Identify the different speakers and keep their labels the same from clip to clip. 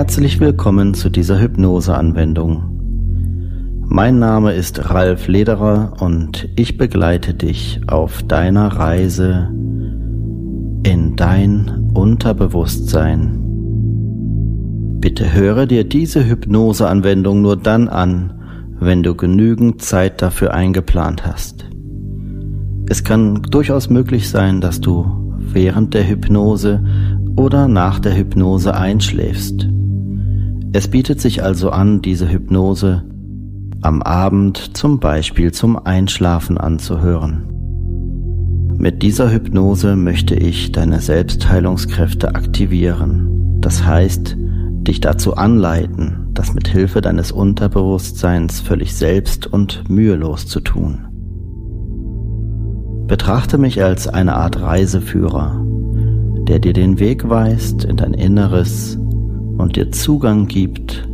Speaker 1: Herzlich willkommen zu dieser Hypnose-Anwendung. Mein Name ist Ralf Lederer und ich begleite dich auf deiner Reise in dein Unterbewusstsein. Bitte höre dir diese Hypnose-Anwendung nur dann an, wenn du genügend Zeit dafür eingeplant hast. Es kann durchaus möglich sein, dass du während der Hypnose oder nach der Hypnose einschläfst. Es bietet sich also an, diese Hypnose am Abend zum Beispiel zum Einschlafen anzuhören. Mit dieser Hypnose möchte ich deine Selbstheilungskräfte aktivieren. Das heißt, dich dazu anleiten, das mit Hilfe deines Unterbewusstseins völlig selbst und mühelos zu tun. Betrachte mich als eine Art Reiseführer, der dir den Weg weist in dein Inneres und dir Zugang gibt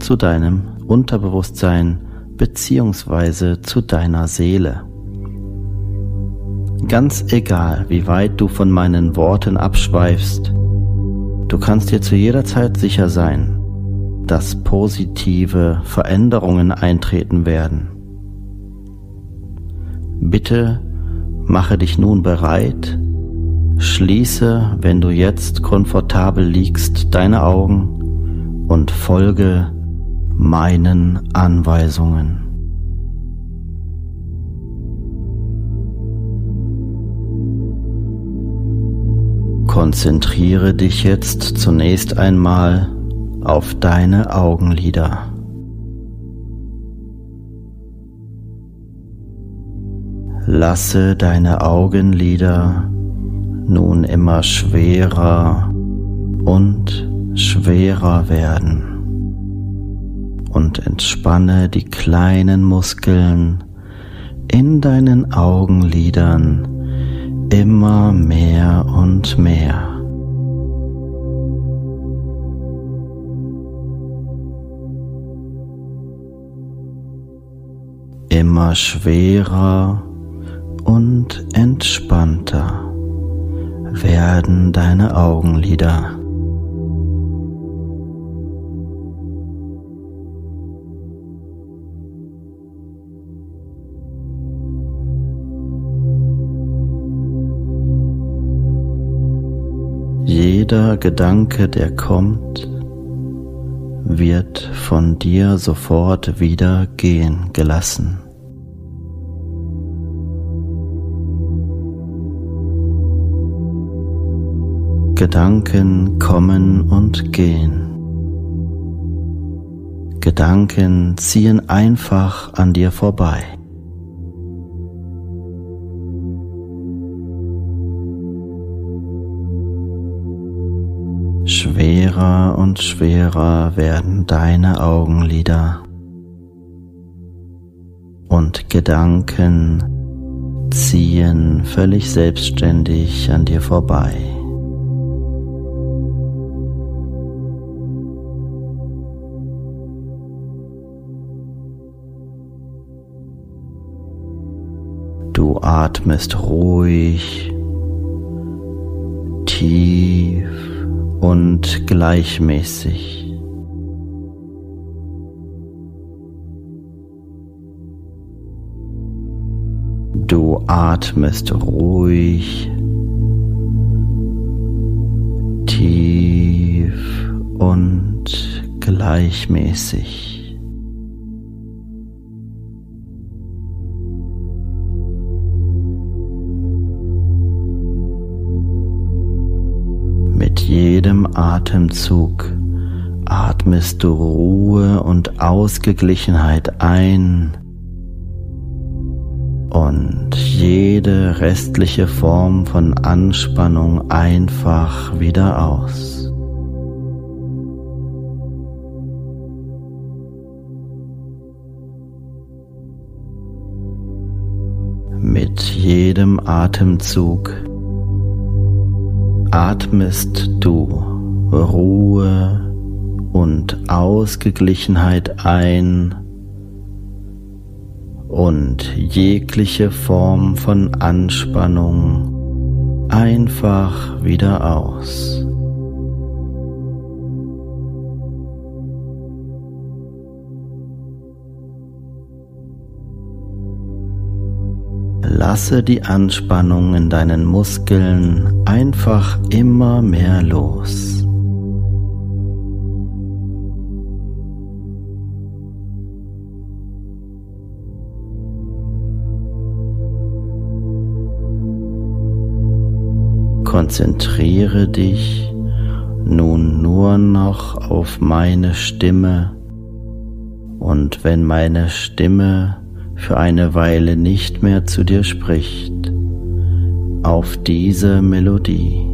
Speaker 1: zu deinem Unterbewusstsein beziehungsweise zu deiner Seele. Ganz egal, wie weit du von meinen Worten abschweifst, du kannst dir zu jeder Zeit sicher sein, dass positive Veränderungen eintreten werden. Bitte mache dich nun bereit, Schließe, wenn du jetzt komfortabel liegst, deine Augen und folge meinen Anweisungen. Konzentriere dich jetzt zunächst einmal auf deine Augenlider. Lasse deine Augenlider nun immer schwerer und schwerer werden und entspanne die kleinen Muskeln in deinen Augenlidern immer mehr und mehr. Immer schwerer und entspannter werden deine Augenlider. Jeder Gedanke, der kommt, wird von dir sofort wieder gehen gelassen. Gedanken kommen und gehen. Gedanken ziehen einfach an dir vorbei. Schwerer und schwerer werden deine Augenlider und Gedanken ziehen völlig selbstständig an dir vorbei. Du atmest ruhig, tief und gleichmäßig. Du atmest ruhig, tief und gleichmäßig. Atemzug atmest du Ruhe und Ausgeglichenheit ein und jede restliche Form von Anspannung einfach wieder aus. Mit jedem Atemzug atmest du Ruhe und Ausgeglichenheit ein und jegliche Form von Anspannung einfach wieder aus. Lasse die Anspannung in deinen Muskeln einfach immer mehr los. Konzentriere dich nun nur noch auf meine Stimme und wenn meine Stimme für eine Weile nicht mehr zu dir spricht, auf diese Melodie.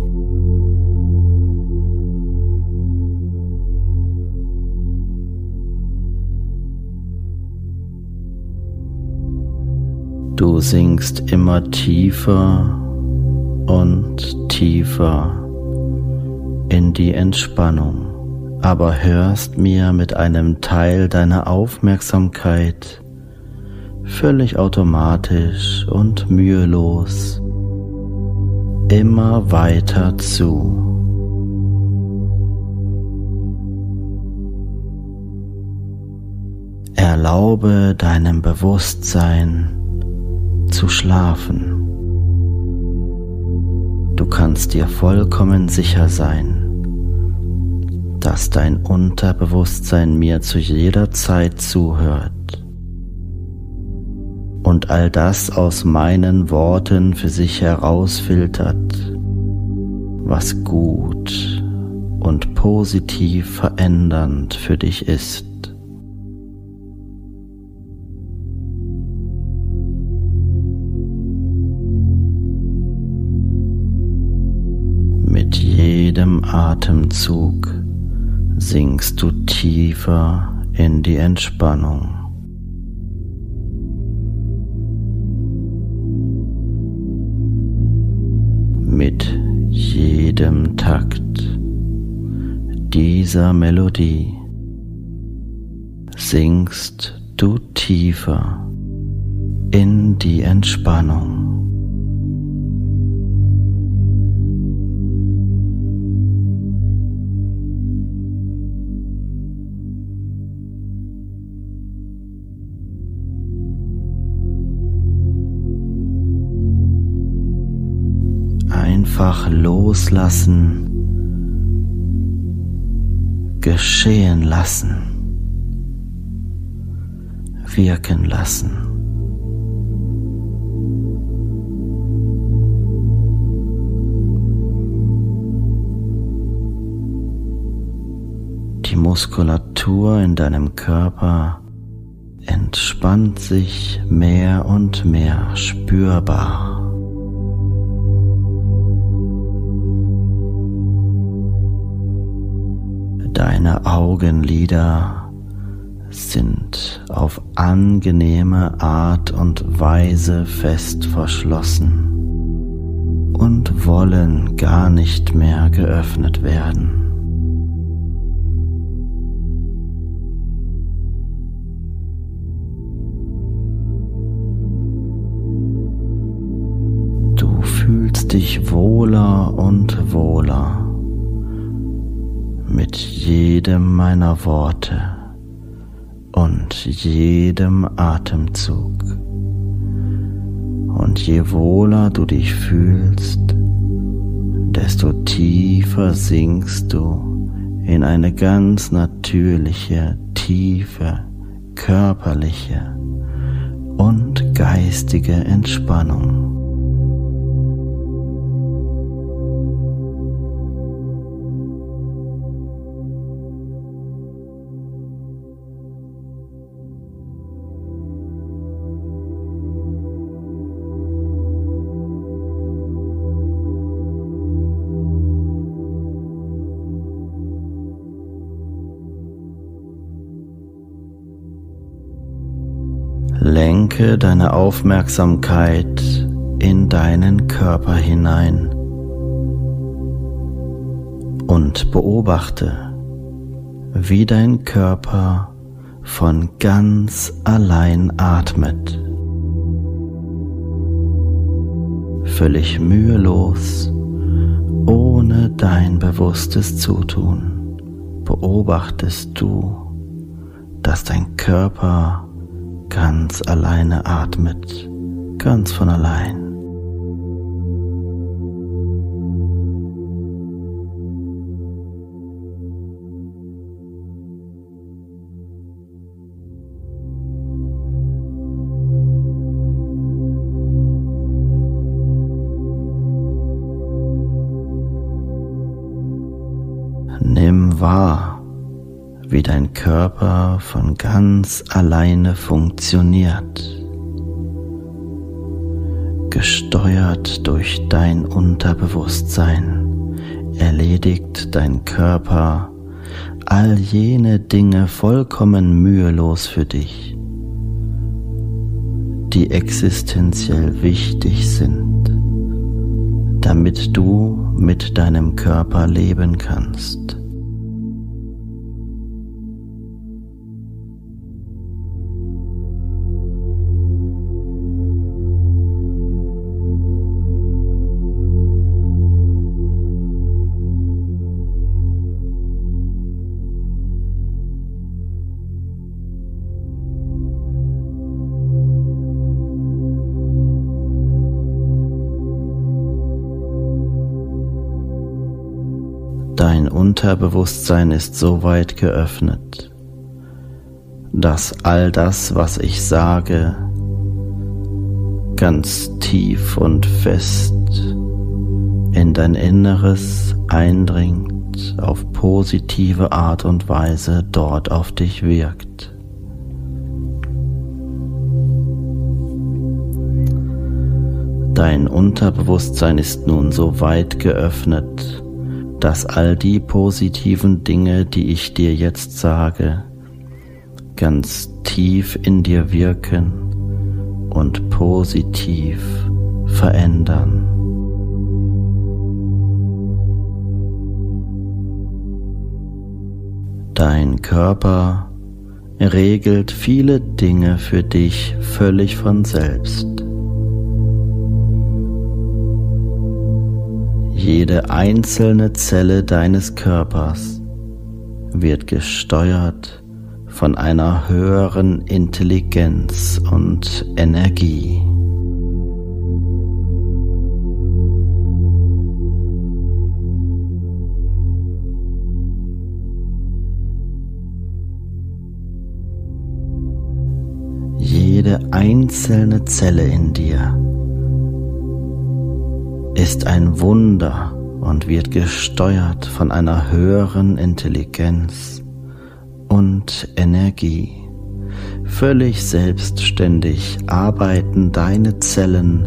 Speaker 1: Du sinkst immer tiefer und tiefer in die Entspannung, aber hörst mir mit einem Teil deiner Aufmerksamkeit völlig automatisch und mühelos immer weiter zu. Erlaube deinem Bewusstsein zu schlafen. Du kannst dir vollkommen sicher sein, dass dein Unterbewusstsein mir zu jeder Zeit zuhört und all das aus meinen Worten für sich herausfiltert, was gut und positiv verändernd für dich ist. Atemzug sinkst du tiefer in die Entspannung. mit jedem Takt dieser Melodie sinkst du tiefer in die Entspannung. Einfach loslassen geschehen lassen, wirken lassen. Die Muskulatur in deinem Körper entspannt sich mehr und mehr spürbar. Augenlider sind auf angenehme Art und Weise fest verschlossen und wollen gar nicht mehr geöffnet werden. Du fühlst dich wohler und wohler mit jedem meiner Worte und jedem Atemzug. Und je wohler du dich fühlst, desto tiefer sinkst du in eine ganz natürliche, tiefe, körperliche und geistige Entspannung. Lenke deine Aufmerksamkeit in deinen Körper hinein und beobachte, wie dein Körper von ganz allein atmet. Völlig mühelos, ohne dein bewusstes Zutun, beobachtest du, dass dein Körper ganz alleine atmet, ganz von allein. Nimm wahr, wie dein Körper von ganz alleine funktioniert, gesteuert durch dein Unterbewusstsein, erledigt dein Körper all jene Dinge vollkommen mühelos für dich, die existenziell wichtig sind, damit du mit deinem Körper leben kannst. Dein Unterbewusstsein ist so weit geöffnet, dass all das, was ich sage, ganz tief und fest in dein Inneres eindringt, auf positive Art und Weise dort auf dich wirkt. Dein Unterbewusstsein ist nun so weit geöffnet, dass all die positiven Dinge, die ich dir jetzt sage, ganz tief in dir wirken und positiv verändern. Dein Körper regelt viele Dinge für dich völlig von selbst. Jede einzelne Zelle deines Körpers wird gesteuert von einer höheren Intelligenz und Energie. Jede einzelne Zelle in dir ist ein Wunder und wird gesteuert von einer höheren Intelligenz und Energie. Völlig selbstständig arbeiten deine Zellen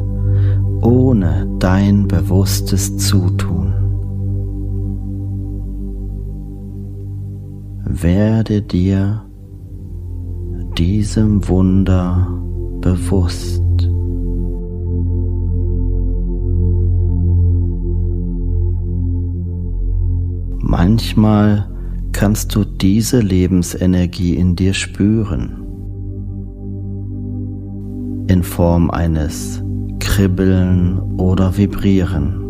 Speaker 1: ohne dein bewusstes Zutun. Werde dir diesem Wunder bewusst. Manchmal kannst du diese Lebensenergie in dir spüren, in Form eines Kribbeln oder Vibrieren.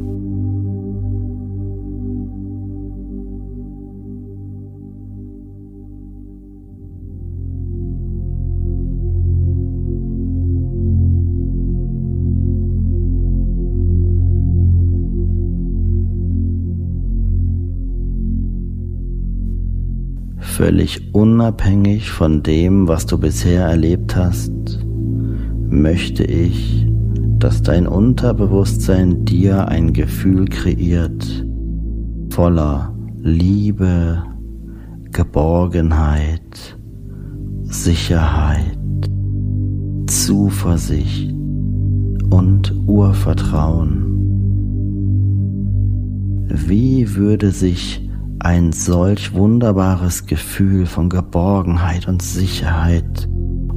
Speaker 1: Völlig unabhängig von dem, was du bisher erlebt hast, möchte ich, dass dein Unterbewusstsein dir ein Gefühl kreiert voller Liebe, Geborgenheit, Sicherheit, Zuversicht und Urvertrauen. Wie würde sich ein solch wunderbares Gefühl von Geborgenheit und Sicherheit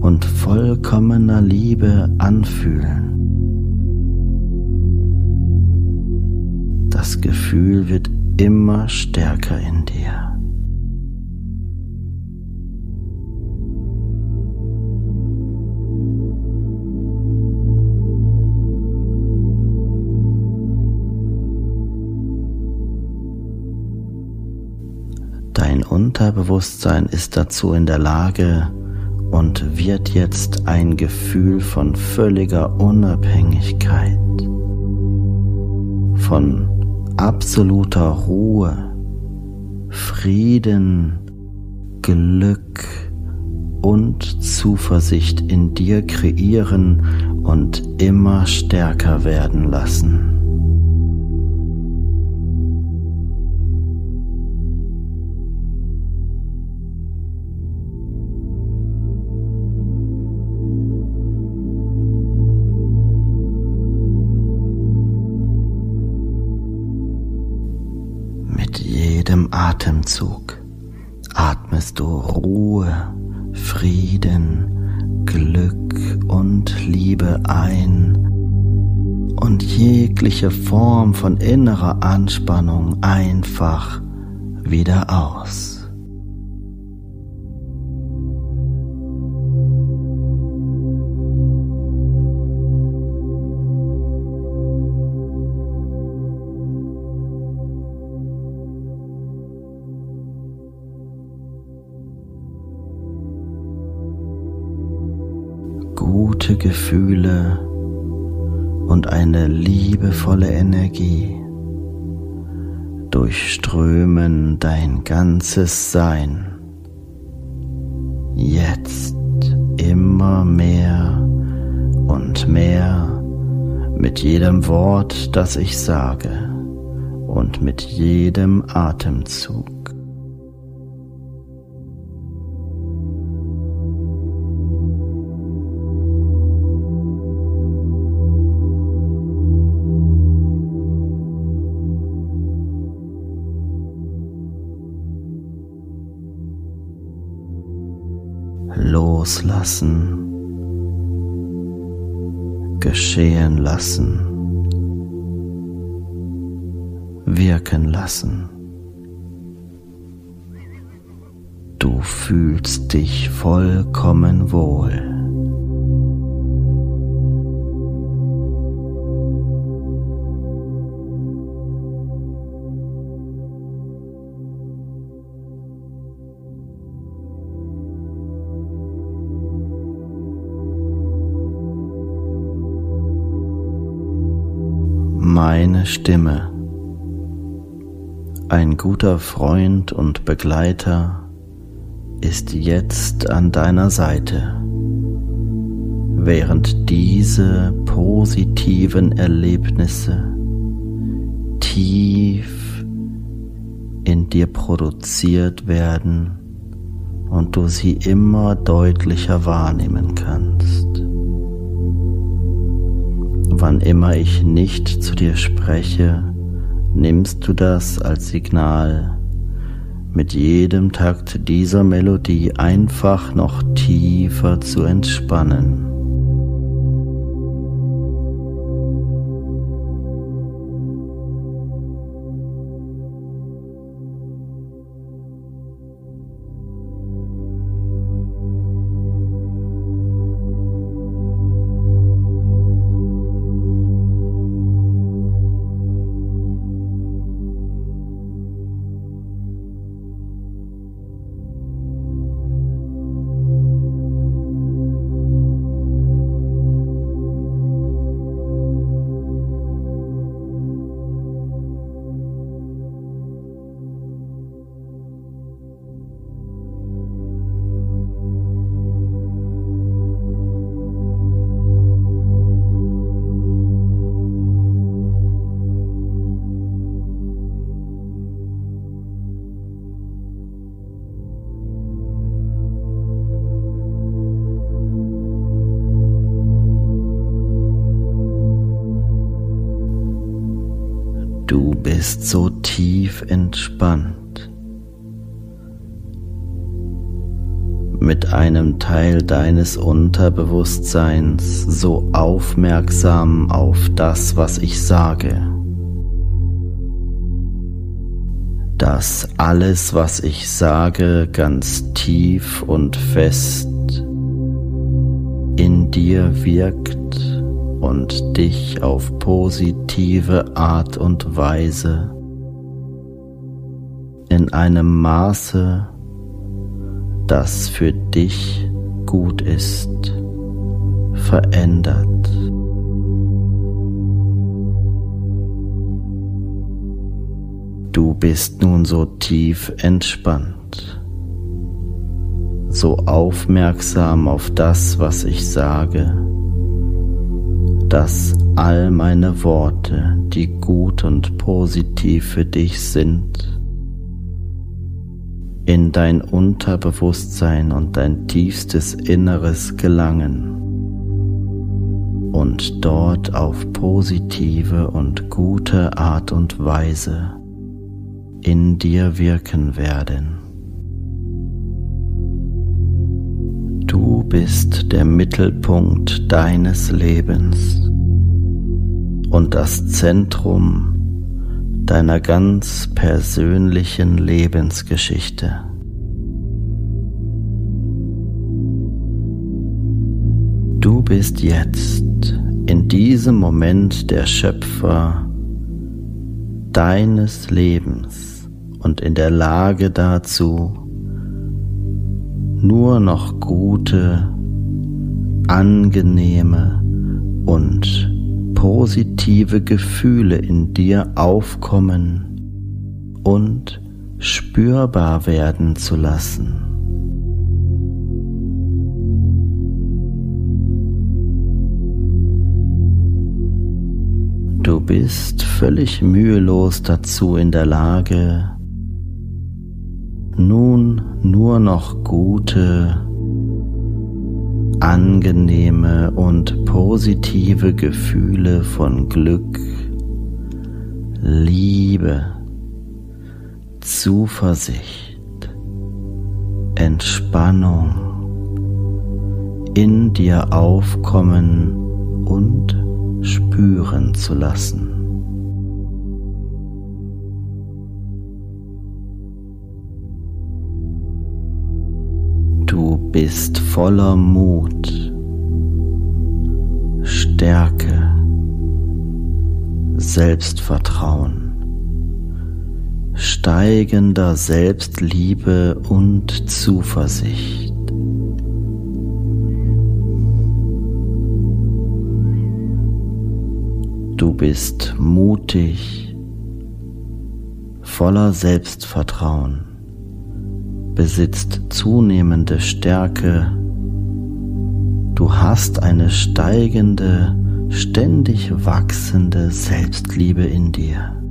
Speaker 1: und vollkommener Liebe anfühlen. Das Gefühl wird immer stärker in dir. Unterbewusstsein ist dazu in der Lage und wird jetzt ein Gefühl von völliger Unabhängigkeit, von absoluter Ruhe, Frieden, Glück und Zuversicht in dir kreieren und immer stärker werden lassen. Atemzug atmest du Ruhe, Frieden, Glück und Liebe ein und jegliche Form von innerer Anspannung einfach wieder aus. Gefühle und eine liebevolle Energie durchströmen dein ganzes Sein. Jetzt immer mehr und mehr mit jedem Wort, das ich sage und mit jedem Atemzug. Loslassen, geschehen lassen, wirken lassen. Du fühlst dich vollkommen wohl. Meine Stimme. Ein guter Freund und Begleiter ist jetzt an deiner Seite. während diese positiven Erlebnisse tief in dir produziert werden und du sie immer deutlicher wahrnehmen kannst. Wann immer ich nicht zu dir spreche, nimmst du das als Signal, mit jedem Takt dieser Melodie einfach noch tiefer zu entspannen. Bist so tief entspannt. Mit einem Teil deines Unterbewusstseins so aufmerksam auf das, was ich sage. Dass alles, was ich sage, ganz tief und fest in dir wirkt und dich auf positive Art und Weise in einem Maße, das für dich gut ist, verändert. Du bist nun so tief entspannt, so aufmerksam auf das, was ich sage, dass all meine Worte, die gut und positiv für dich sind, in dein Unterbewusstsein und dein tiefstes Inneres gelangen und dort auf positive und gute Art und Weise in dir wirken werden. Du bist der Mittelpunkt deines Lebens und das Zentrum deiner ganz persönlichen Lebensgeschichte. Du bist jetzt in diesem Moment der Schöpfer deines Lebens und in der Lage dazu, nur noch gute, angenehme und positive Gefühle in dir aufkommen und spürbar werden zu lassen. Du bist völlig mühelos dazu in der Lage, nun nur noch gute, angenehme und positive Gefühle von Glück, Liebe, Zuversicht, Entspannung in dir aufkommen und spüren zu lassen. Du bist voller Mut, Stärke, Selbstvertrauen, steigender Selbstliebe und Zuversicht. Du bist mutig, voller Selbstvertrauen besitzt zunehmende Stärke Du hast eine steigende, ständig wachsende Selbstliebe in dir.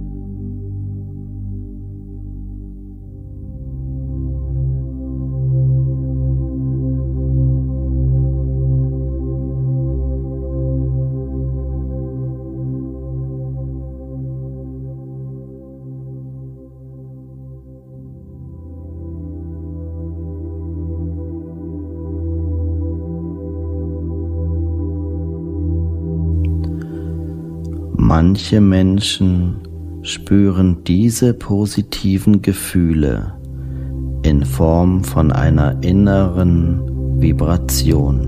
Speaker 1: Manche Menschen spüren diese positiven Gefühle in Form von einer inneren Vibration.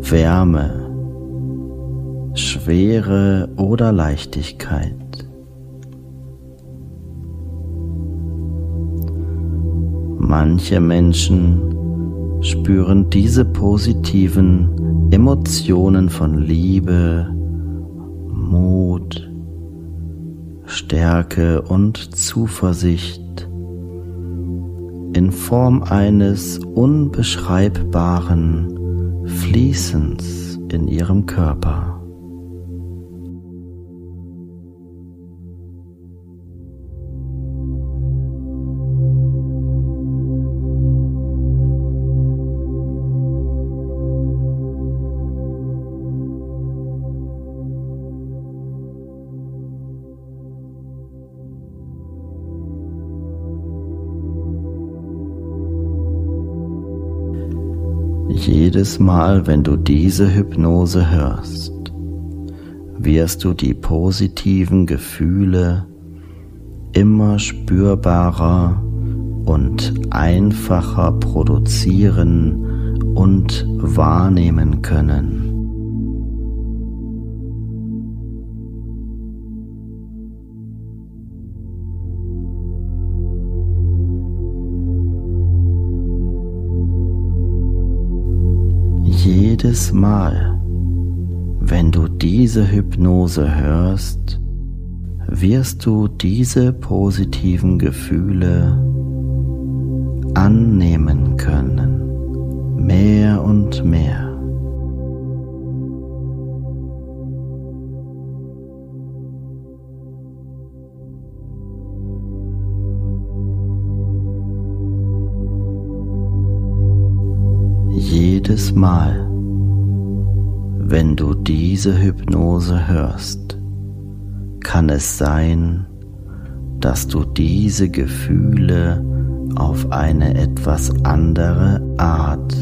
Speaker 1: Wärme, Schwere oder Leichtigkeit. Manche Menschen spüren diese positiven Emotionen von Liebe, Mut, Stärke und Zuversicht in Form eines unbeschreibbaren Fließens in ihrem Körper. Jedes Mal, wenn du diese Hypnose hörst, wirst du die positiven Gefühle immer spürbarer und einfacher produzieren und wahrnehmen können. Jedes Mal, wenn du diese Hypnose hörst, wirst du diese positiven Gefühle annehmen können, mehr und mehr. Jedes Mal, wenn du diese Hypnose hörst, kann es sein, dass du diese Gefühle auf eine etwas andere Art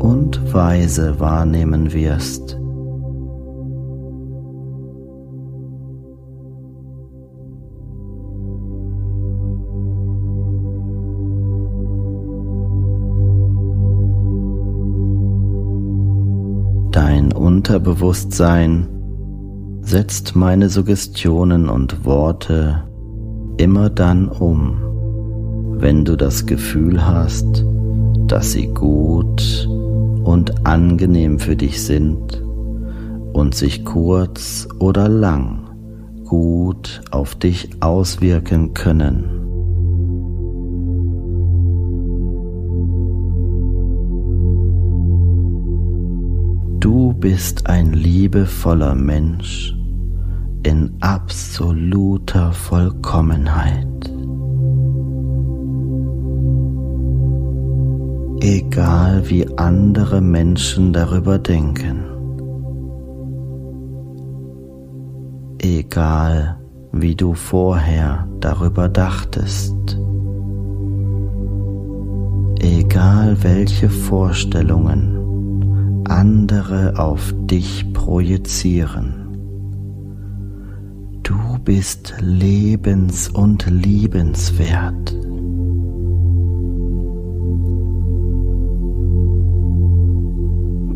Speaker 1: und Weise wahrnehmen wirst. Unterbewusstsein setzt meine Suggestionen und Worte immer dann um, wenn du das Gefühl hast, dass sie gut und angenehm für dich sind und sich kurz oder lang gut auf dich auswirken können. Bist ein liebevoller Mensch in absoluter Vollkommenheit. Egal wie andere Menschen darüber denken. Egal wie du vorher darüber dachtest. Egal welche Vorstellungen andere auf dich projizieren. Du bist lebens- und liebenswert.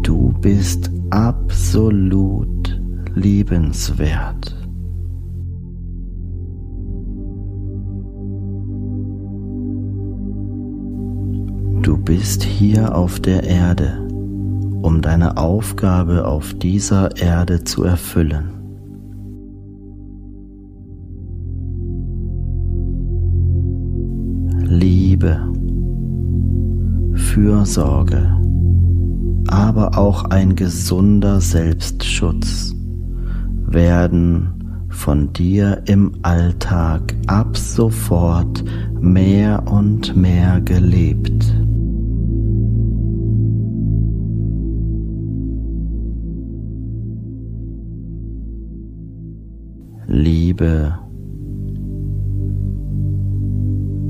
Speaker 1: Du bist absolut liebenswert. Du bist hier auf der Erde um deine Aufgabe auf dieser Erde zu erfüllen. Liebe, Fürsorge, aber auch ein gesunder Selbstschutz werden von dir im Alltag ab sofort mehr und mehr gelebt. Liebe,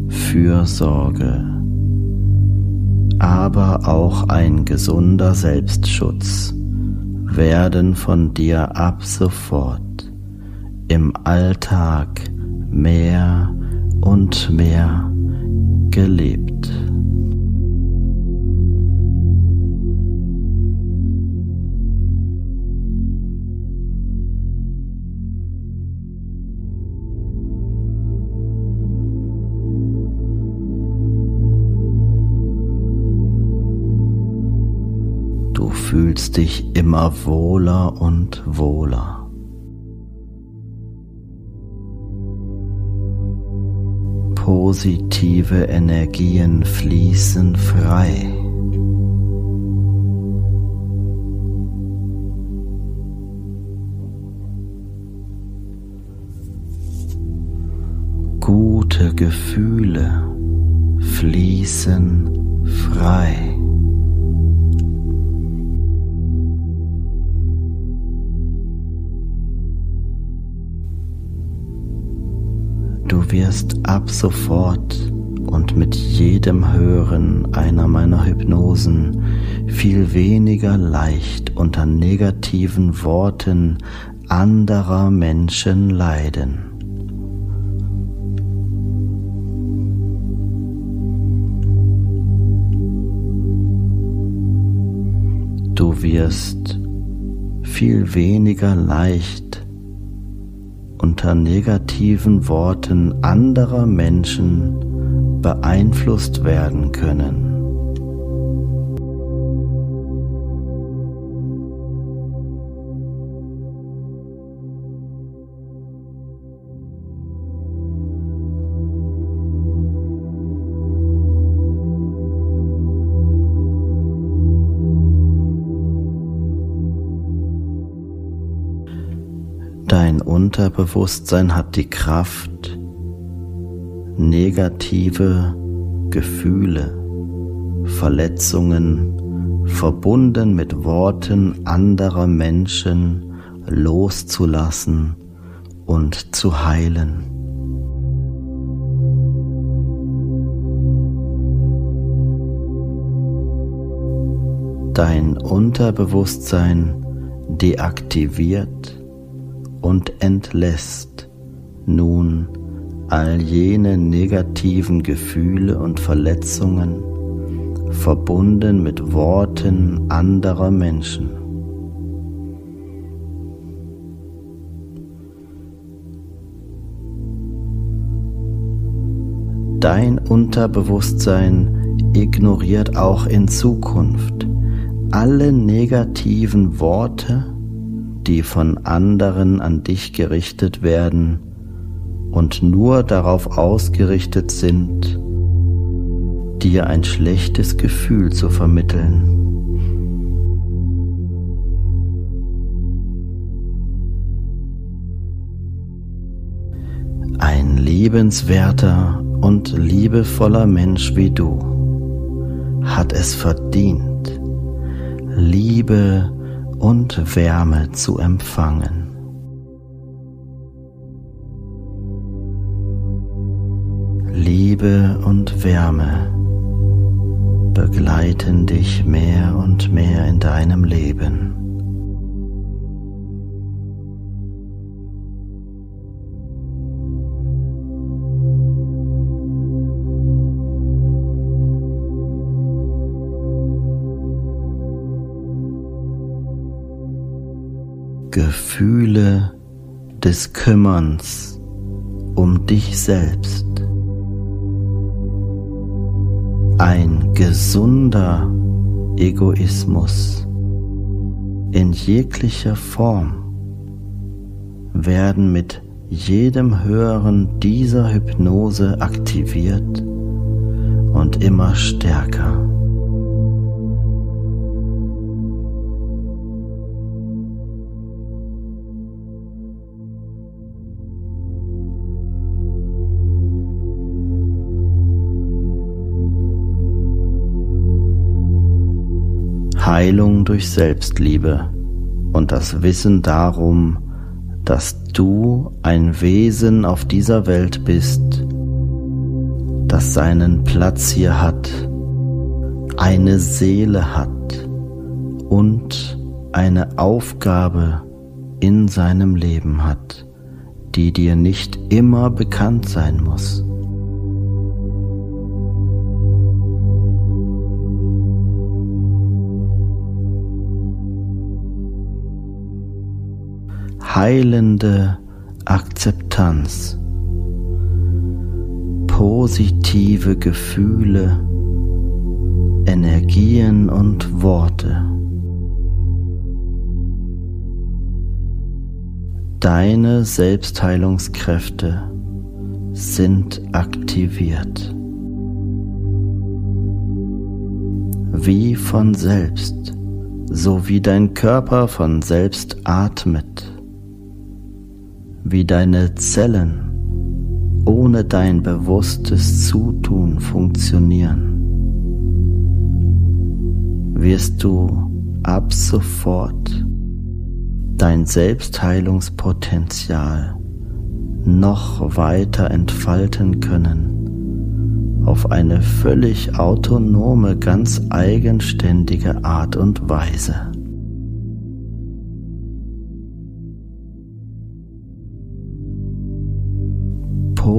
Speaker 1: Fürsorge, aber auch ein gesunder Selbstschutz werden von dir ab sofort im Alltag mehr und mehr gelebt. Fühlst dich immer wohler und wohler. positive Energien fließen frei. Gute Gefühle fließen frei. Wirst ab sofort und mit jedem Hören einer meiner Hypnosen viel weniger leicht unter negativen Worten anderer Menschen leiden. Du wirst viel weniger leicht unter negativen Worten anderer Menschen beeinflusst werden können. Unterbewusstsein hat die Kraft, negative Gefühle, Verletzungen, verbunden mit Worten anderer Menschen loszulassen und zu heilen. Dein Unterbewusstsein deaktiviert und entlässt nun all jene negativen Gefühle und Verletzungen, verbunden mit Worten anderer Menschen. Dein Unterbewusstsein ignoriert auch in Zukunft alle negativen Worte, die von anderen an dich gerichtet werden und nur darauf ausgerichtet sind, dir ein schlechtes Gefühl zu vermitteln. Ein liebenswerter und liebevoller Mensch wie du hat es verdient, Liebe und Wärme zu empfangen. Liebe und Wärme begleiten dich mehr und mehr in deinem Leben. Gefühle des Kümmerns um dich selbst. Ein gesunder Egoismus in jeglicher Form werden mit jedem Hören dieser Hypnose aktiviert und immer stärker. Heilung durch Selbstliebe und das Wissen darum, dass du ein Wesen auf dieser Welt bist, das seinen Platz hier hat, eine Seele hat und eine Aufgabe in seinem Leben hat, die dir nicht immer bekannt sein muss. Heilende Akzeptanz, positive Gefühle, Energien und Worte. Deine Selbstheilungskräfte sind aktiviert. Wie von selbst, so wie dein Körper von selbst atmet wie deine Zellen ohne dein bewusstes Zutun funktionieren, wirst du ab sofort dein Selbstheilungspotenzial noch weiter entfalten können auf eine völlig autonome, ganz eigenständige Art und Weise.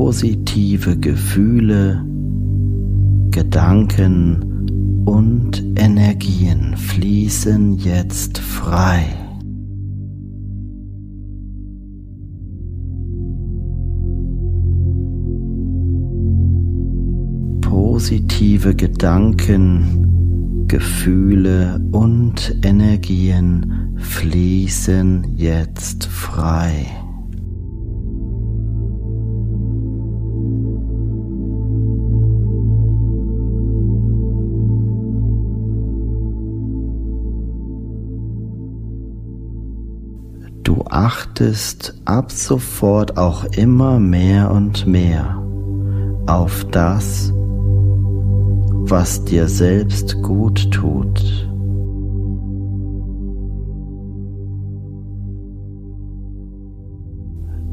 Speaker 1: Positive Gefühle, Gedanken und Energien fließen jetzt frei. Positive Gedanken, Gefühle und Energien fließen jetzt frei. Achtest ab sofort auch immer mehr und mehr auf das, was dir selbst gut tut.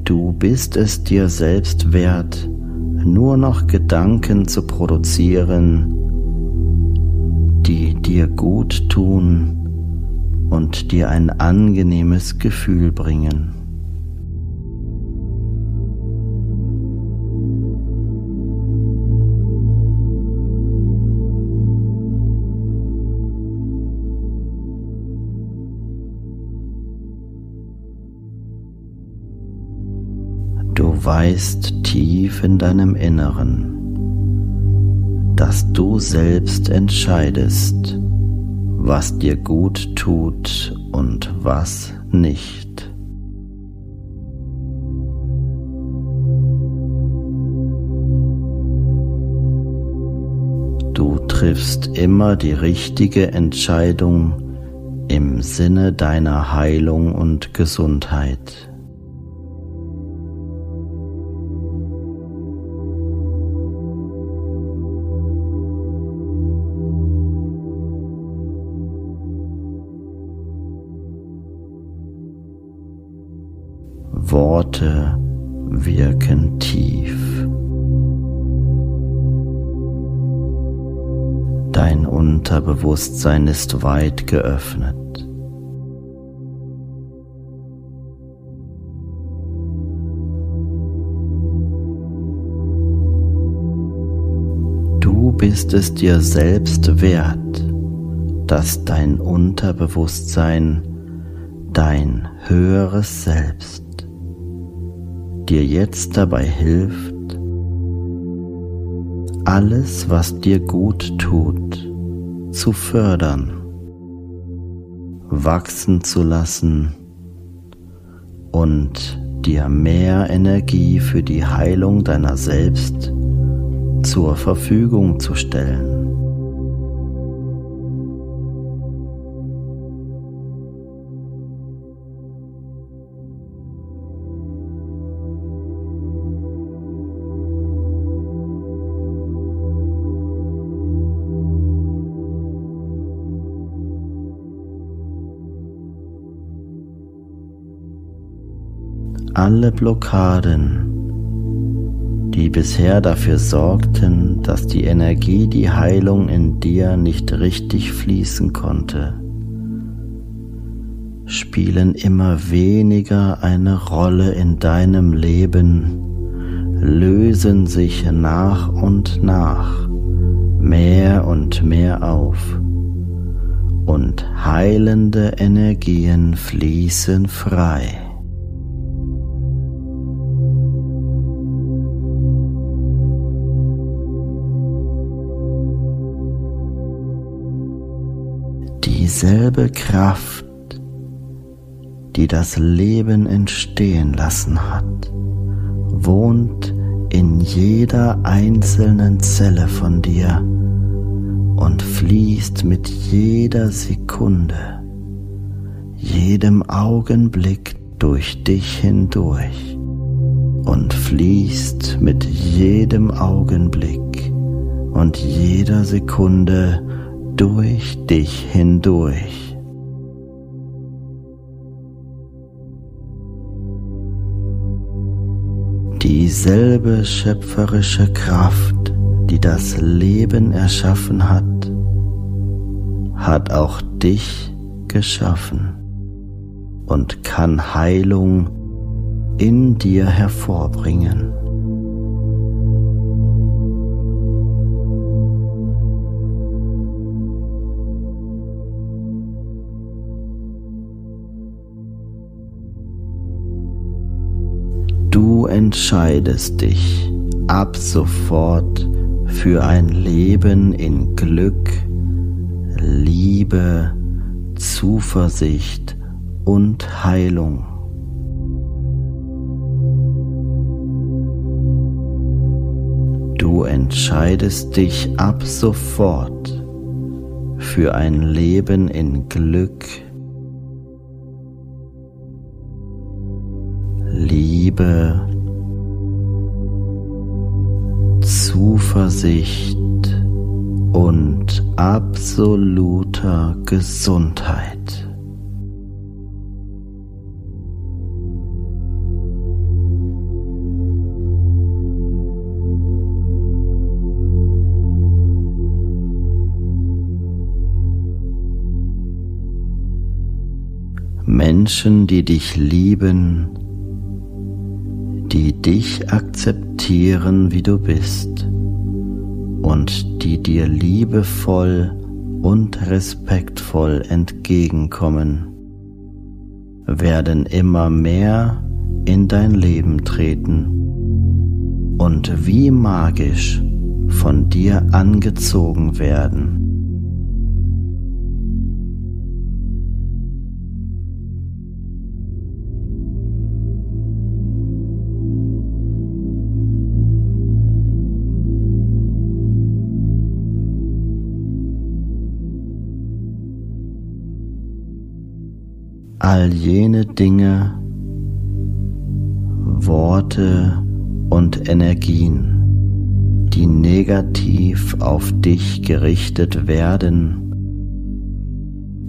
Speaker 1: Du bist es dir selbst wert, nur noch Gedanken zu produzieren, die dir gut tun und dir ein angenehmes Gefühl bringen. Du weißt tief in deinem Inneren, dass du selbst entscheidest, was dir gut tut und was nicht. Du triffst immer die richtige Entscheidung im Sinne deiner Heilung und Gesundheit. Worte wirken tief. Dein Unterbewusstsein ist weit geöffnet. Du bist es dir selbst wert, dass dein Unterbewusstsein dein höheres Selbst dir jetzt dabei hilft, alles, was dir gut tut, zu fördern, wachsen zu lassen und dir mehr Energie für die Heilung deiner selbst zur Verfügung zu stellen. Alle Blockaden, die bisher dafür sorgten, dass die Energie, die Heilung in dir nicht richtig fließen konnte, spielen immer weniger eine Rolle in deinem Leben, lösen sich nach und nach mehr und mehr auf und heilende Energien fließen frei. Dieselbe Kraft, die das Leben entstehen lassen hat, wohnt in jeder einzelnen Zelle von dir und fließt mit jeder Sekunde, jedem Augenblick durch dich hindurch und fließt mit jedem Augenblick und jeder Sekunde durch dich hindurch. Dieselbe schöpferische Kraft, die das Leben erschaffen hat, hat auch dich geschaffen und kann Heilung in dir hervorbringen. Entscheidest dich ab sofort für ein Leben in Glück, Liebe, Zuversicht und Heilung. Du entscheidest dich ab sofort für ein Leben in Glück, Liebe, Zuversicht und absoluter Gesundheit. Menschen, die dich lieben, die dich akzeptieren, wie du bist und die dir liebevoll und respektvoll entgegenkommen, werden immer mehr in dein Leben treten und wie magisch von dir angezogen werden. All jene Dinge, Worte und Energien, die negativ auf dich gerichtet werden,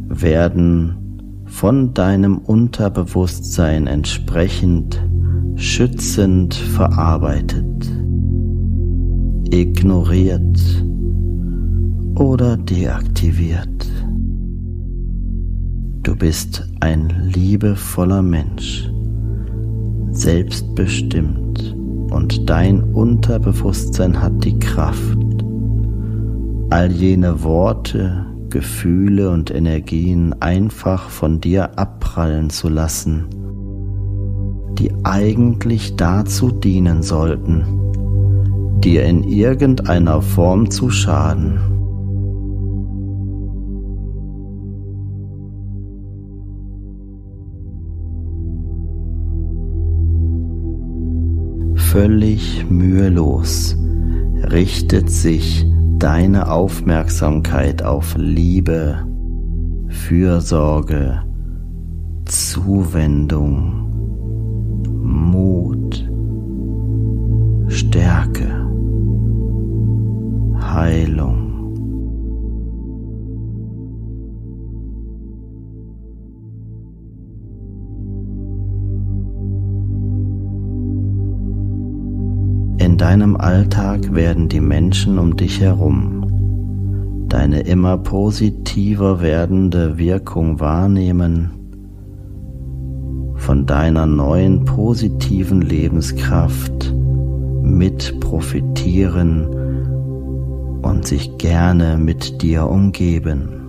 Speaker 1: werden von deinem Unterbewusstsein entsprechend schützend verarbeitet, ignoriert oder deaktiviert. Du bist ein liebevoller Mensch, selbstbestimmt und dein Unterbewusstsein hat die Kraft, all jene Worte, Gefühle und Energien einfach von dir abprallen zu lassen, die eigentlich dazu dienen sollten, dir in irgendeiner Form zu schaden. Völlig mühelos richtet sich deine Aufmerksamkeit auf Liebe, Fürsorge, Zuwendung, Mut, Stärke, Heilung. Alltag werden die Menschen um dich herum deine immer positiver werdende Wirkung wahrnehmen, von deiner neuen positiven Lebenskraft mit profitieren und sich gerne mit dir umgeben.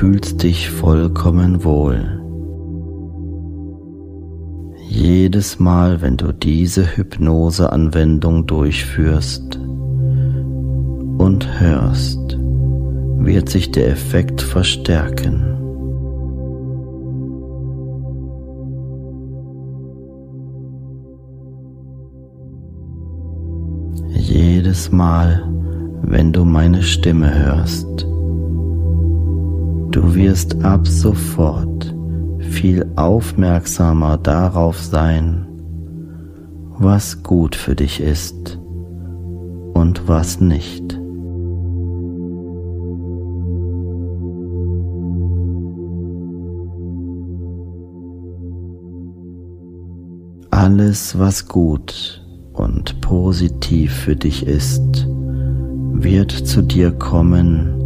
Speaker 1: Fühlst dich vollkommen wohl. Jedes Mal, wenn du diese Hypnoseanwendung durchführst und hörst, wird sich der Effekt verstärken. Jedes Mal, wenn du meine Stimme hörst, Du wirst ab sofort viel aufmerksamer darauf sein, was gut für dich ist und was nicht. Alles, was gut und positiv für dich ist, wird zu dir kommen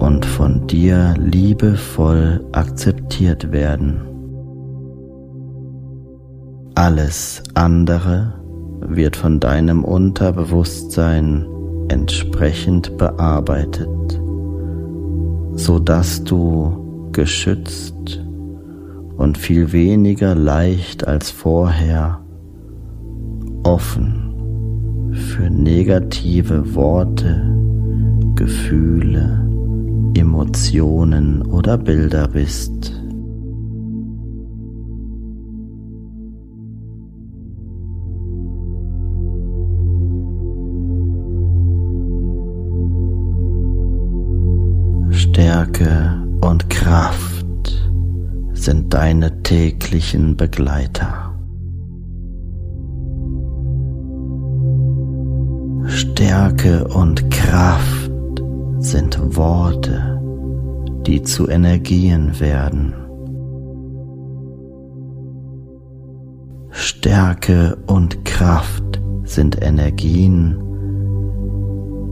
Speaker 1: und von dir liebevoll akzeptiert werden. Alles andere wird von deinem Unterbewusstsein entsprechend bearbeitet, so dass du geschützt und viel weniger leicht als vorher offen für negative Worte, Gefühle, Emotionen oder Bilder bist. Stärke und Kraft sind deine täglichen Begleiter. Stärke und Kraft sind Worte, die zu Energien werden. Stärke und Kraft sind Energien,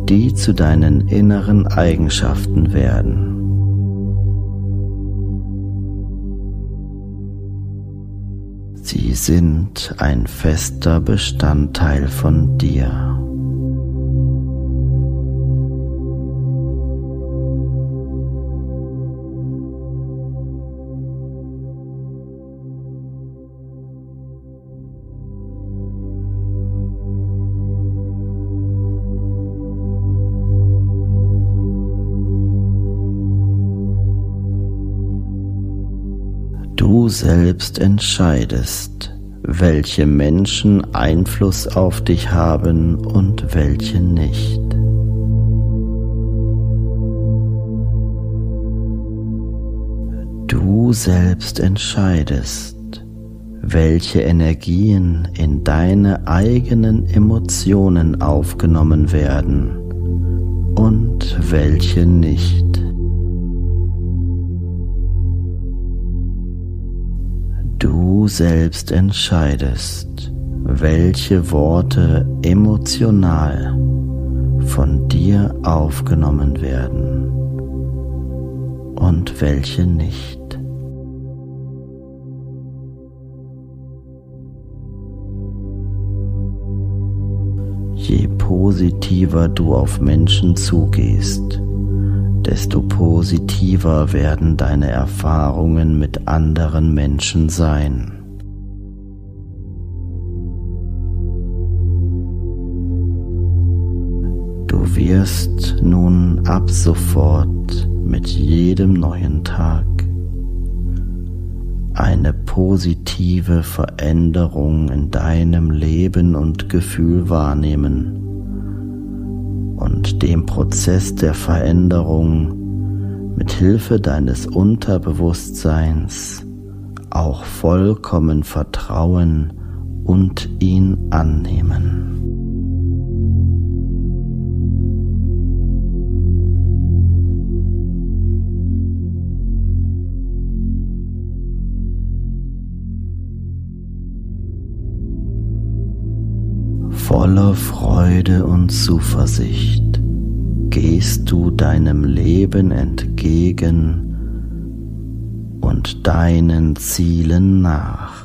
Speaker 1: die zu deinen inneren Eigenschaften werden. Sie sind ein fester Bestandteil von dir. Selbst entscheidest, welche Menschen Einfluss auf dich haben und welche nicht. Du selbst entscheidest, welche Energien in deine eigenen Emotionen aufgenommen werden und welche nicht. Du selbst entscheidest, welche Worte emotional von dir aufgenommen werden und welche nicht. Je positiver du auf Menschen zugehst, desto positiver werden deine Erfahrungen mit anderen Menschen sein. Du wirst nun ab sofort mit jedem neuen Tag eine positive Veränderung in deinem Leben und Gefühl wahrnehmen und dem Prozess der Veränderung mit Hilfe deines Unterbewusstseins auch vollkommen vertrauen und ihn annehmen. Voller Freude und Zuversicht gehst du deinem Leben entgegen und deinen Zielen nach.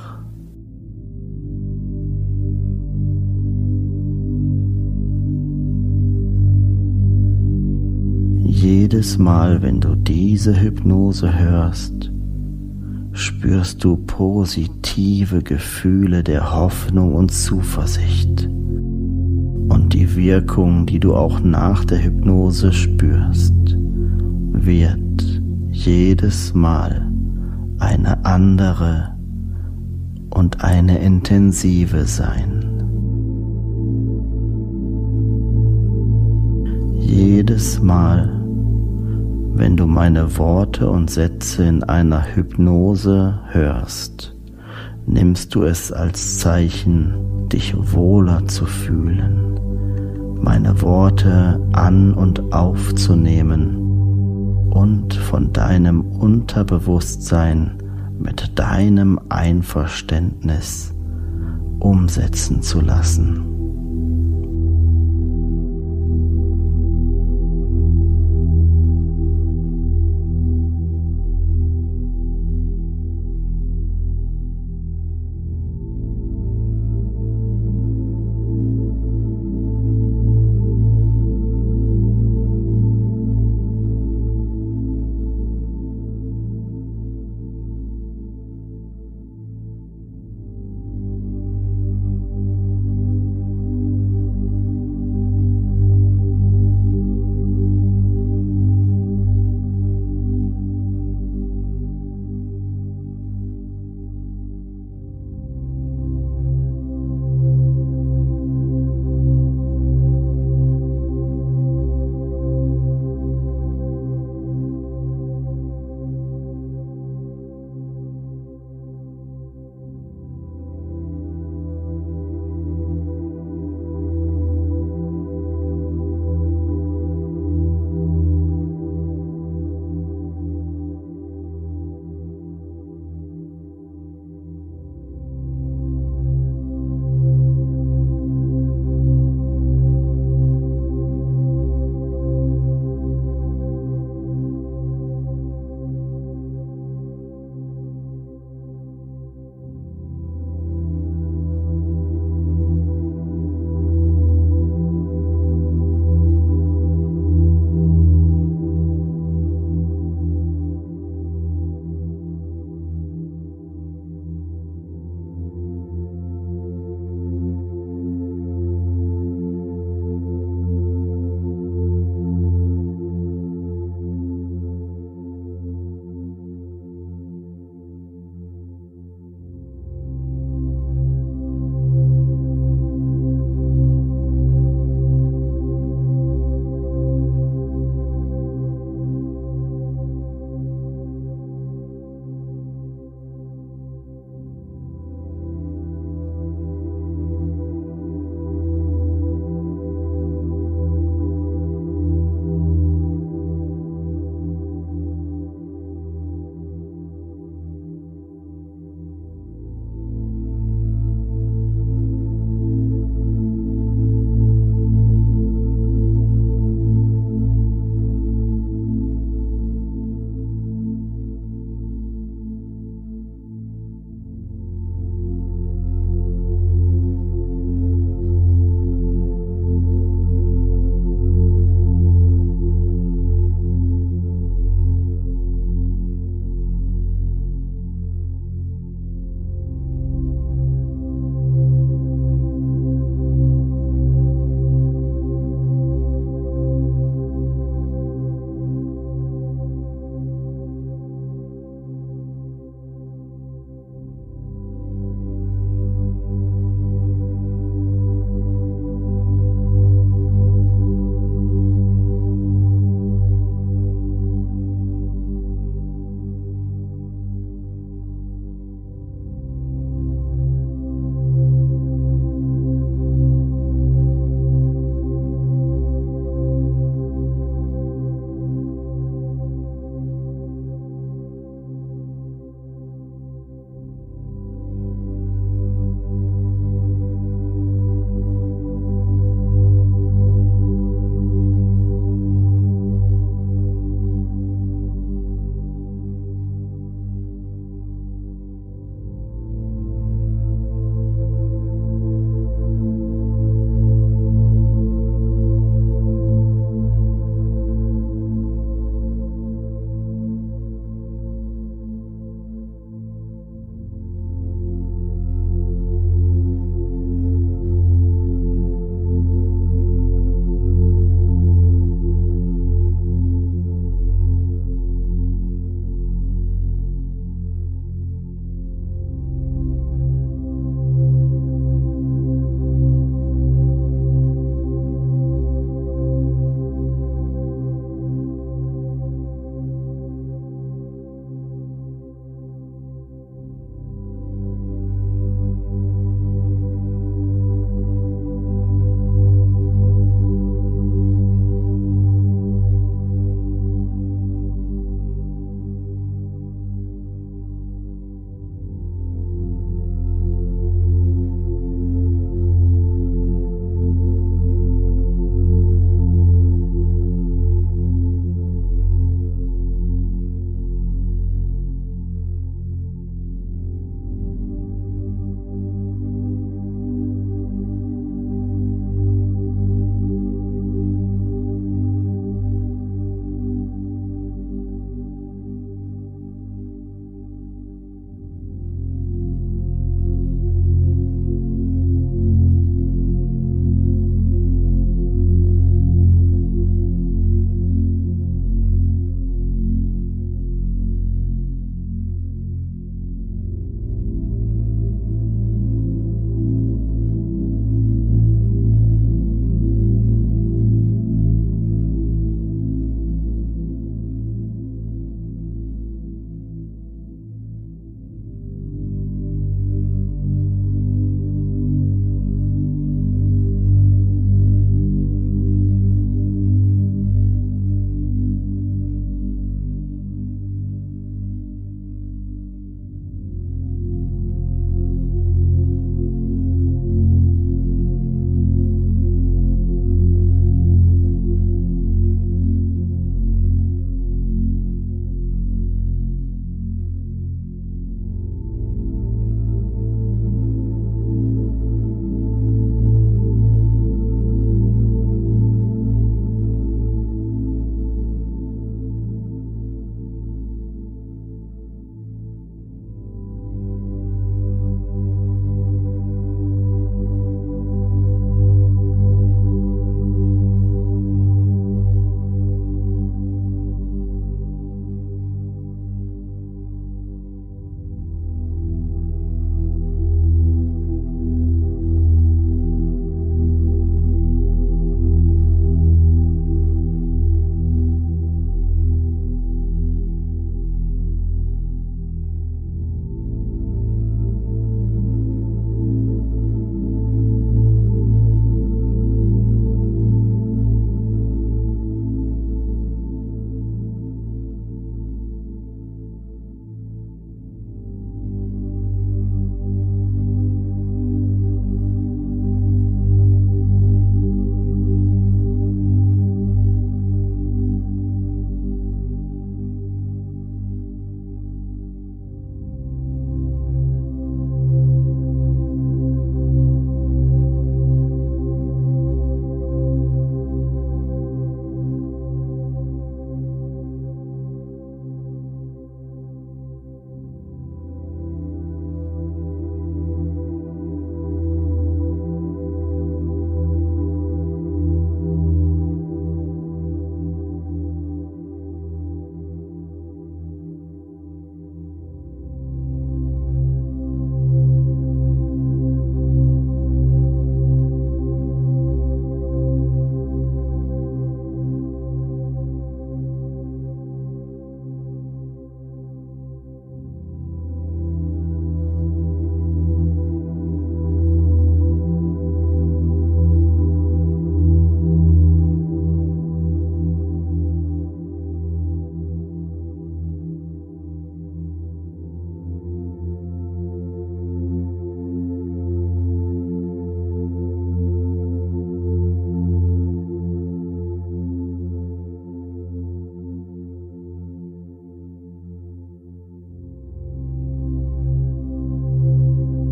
Speaker 1: Jedes Mal, wenn du diese Hypnose hörst, spürst du positive Gefühle der Hoffnung und Zuversicht Wirkung, die du auch nach der Hypnose spürst, wird jedes Mal eine andere und eine intensive sein. Jedes Mal, wenn du meine Worte und Sätze in einer Hypnose hörst, nimmst du es als Zeichen, dich wohler zu fühlen, meine Worte an und aufzunehmen und von deinem Unterbewusstsein mit deinem Einverständnis umsetzen zu lassen.